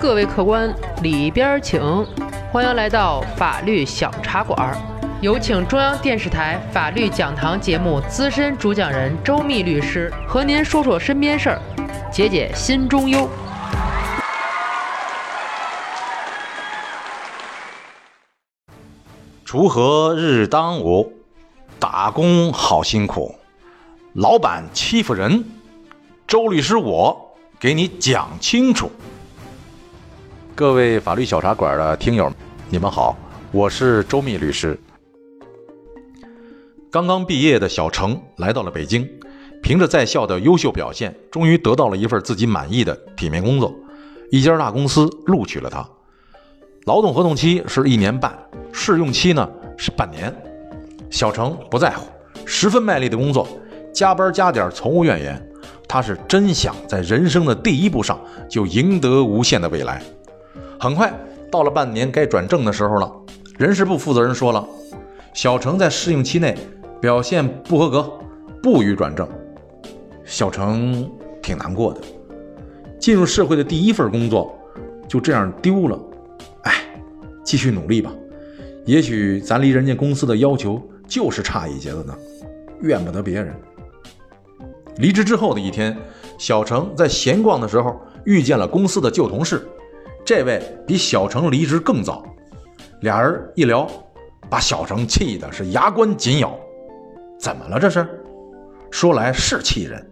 各位客官里边请，欢迎来到法律小茶馆。有请中央电视台法律讲堂节目资深主讲人周密律师和您说说身边事儿，解解心中忧。锄禾日当午，打工好辛苦，老板欺负人，周律师我给你讲清楚。各位法律小茶馆的听友，你们好，我是周密律师。刚刚毕业的小程来到了北京，凭着在校的优秀表现，终于得到了一份自己满意的体面工作，一家大公司录取了他。劳动合同期是一年半，试用期呢是半年。小程不在乎，十分卖力的工作，加班加点从无怨言。他是真想在人生的第一步上就赢得无限的未来。很快到了半年该转正的时候了，人事部负责人说了，小程在试用期内。表现不合格，不予转正。小程挺难过的，进入社会的第一份工作就这样丢了。哎，继续努力吧，也许咱离人家公司的要求就是差一截子呢，怨不得别人。离职之后的一天，小程在闲逛的时候遇见了公司的旧同事，这位比小程离职更早。俩人一聊，把小程气的是牙关紧咬。怎么了？这是，说来是气人。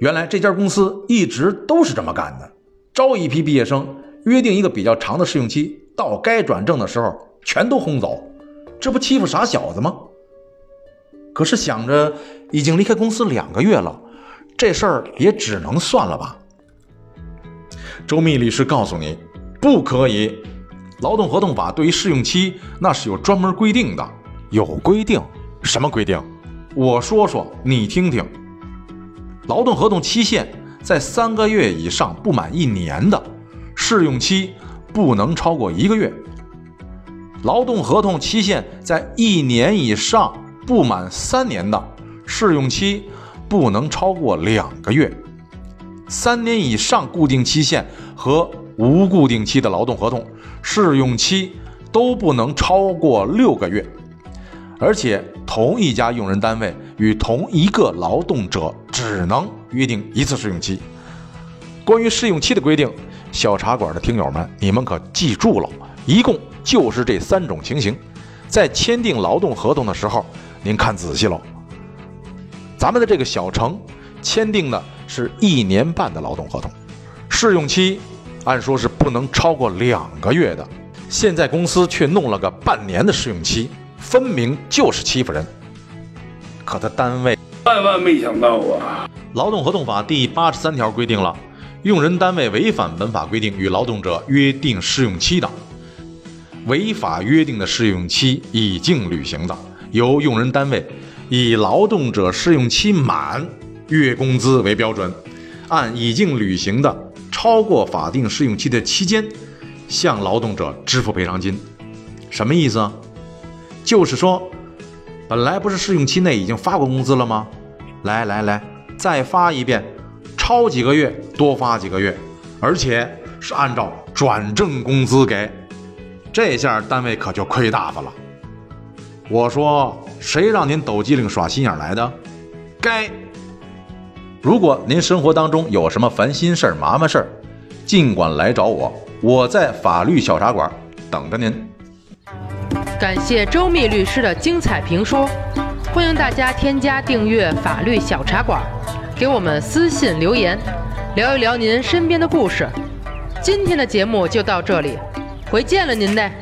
原来这家公司一直都是这么干的：招一批毕业生，约定一个比较长的试用期，到该转正的时候全都轰走，这不欺负傻小子吗？可是想着已经离开公司两个月了，这事儿也只能算了吧。周密律师告诉你，不可以。劳动合同法对于试用期那是有专门规定的，有规定。什么规定？我说说，你听听。劳动合同期限在三个月以上不满一年的，试用期不能超过一个月；劳动合同期限在一年以上不满三年的，试用期不能超过两个月；三年以上固定期限和无固定期的劳动合同，试用期都不能超过六个月。而且，同一家用人单位与同一个劳动者只能约定一次试用期。关于试用期的规定，小茶馆的听友们，你们可记住了，一共就是这三种情形。在签订劳动合同的时候，您看仔细喽。咱们的这个小程签订的是一年半的劳动合同，试用期按说是不能超过两个月的，现在公司却弄了个半年的试用期。分明就是欺负人，可他单位万万没想到啊！劳动合同法第八十三条规定了，用人单位违反本法规定与劳动者约定试用期的，违法约定的试用期已经履行的，由用人单位以劳动者试用期满月工资为标准，按已经履行的超过法定试用期的期间，向劳动者支付赔偿金。什么意思啊？就是说，本来不是试用期内已经发过工资了吗？来来来，再发一遍，超几个月多发几个月，而且是按照转正工资给。这下单位可就亏大发了。我说，谁让您抖机灵耍心眼来的？该。如果您生活当中有什么烦心事儿、麻烦事儿，尽管来找我，我在法律小茶馆等着您。感谢周密律师的精彩评说，欢迎大家添加订阅法律小茶馆，给我们私信留言，聊一聊您身边的故事。今天的节目就到这里，回见了您嘞。